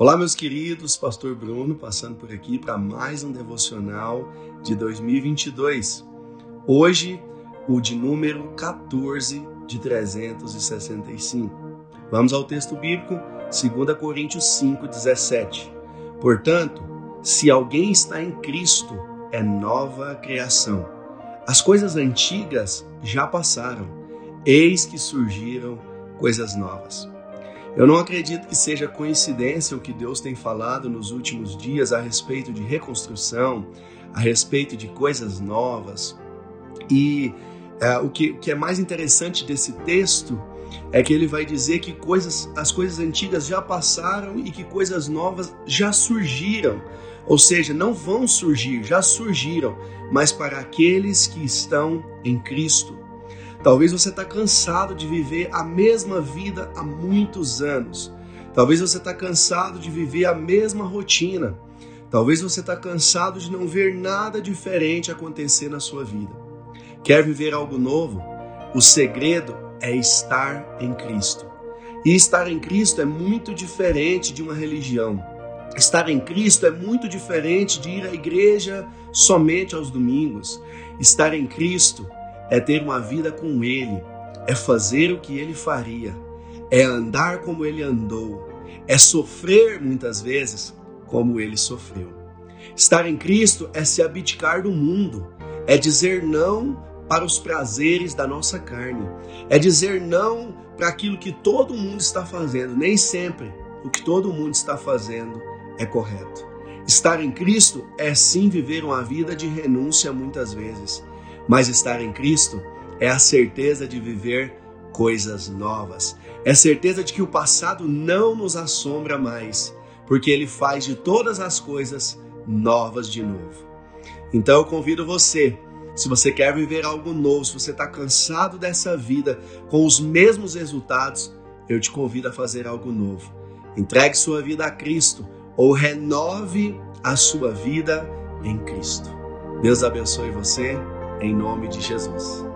Olá, meus queridos, Pastor Bruno, passando por aqui para mais um devocional de 2022. Hoje, o de número 14 de 365. Vamos ao texto bíblico, 2 Coríntios 5, 17. Portanto, se alguém está em Cristo, é nova criação. As coisas antigas já passaram, eis que surgiram coisas novas. Eu não acredito que seja coincidência o que Deus tem falado nos últimos dias a respeito de reconstrução, a respeito de coisas novas. E é, o, que, o que é mais interessante desse texto é que ele vai dizer que coisas, as coisas antigas já passaram e que coisas novas já surgiram. Ou seja, não vão surgir, já surgiram, mas para aqueles que estão em Cristo. Talvez você está cansado de viver a mesma vida há muitos anos. Talvez você está cansado de viver a mesma rotina. Talvez você está cansado de não ver nada diferente acontecer na sua vida. Quer viver algo novo? O segredo é estar em Cristo. E estar em Cristo é muito diferente de uma religião. Estar em Cristo é muito diferente de ir à igreja somente aos domingos. Estar em Cristo é ter uma vida com Ele, é fazer o que Ele faria, é andar como Ele andou, é sofrer muitas vezes como Ele sofreu. Estar em Cristo é se abdicar do mundo, é dizer não para os prazeres da nossa carne, é dizer não para aquilo que todo mundo está fazendo. Nem sempre o que todo mundo está fazendo é correto. Estar em Cristo é sim viver uma vida de renúncia muitas vezes, mas estar em Cristo é a certeza de viver coisas novas. É a certeza de que o passado não nos assombra mais, porque ele faz de todas as coisas novas de novo. Então eu convido você, se você quer viver algo novo, se você está cansado dessa vida com os mesmos resultados, eu te convido a fazer algo novo. Entregue sua vida a Cristo ou renove a sua vida em Cristo. Deus abençoe você em nome de Jesus.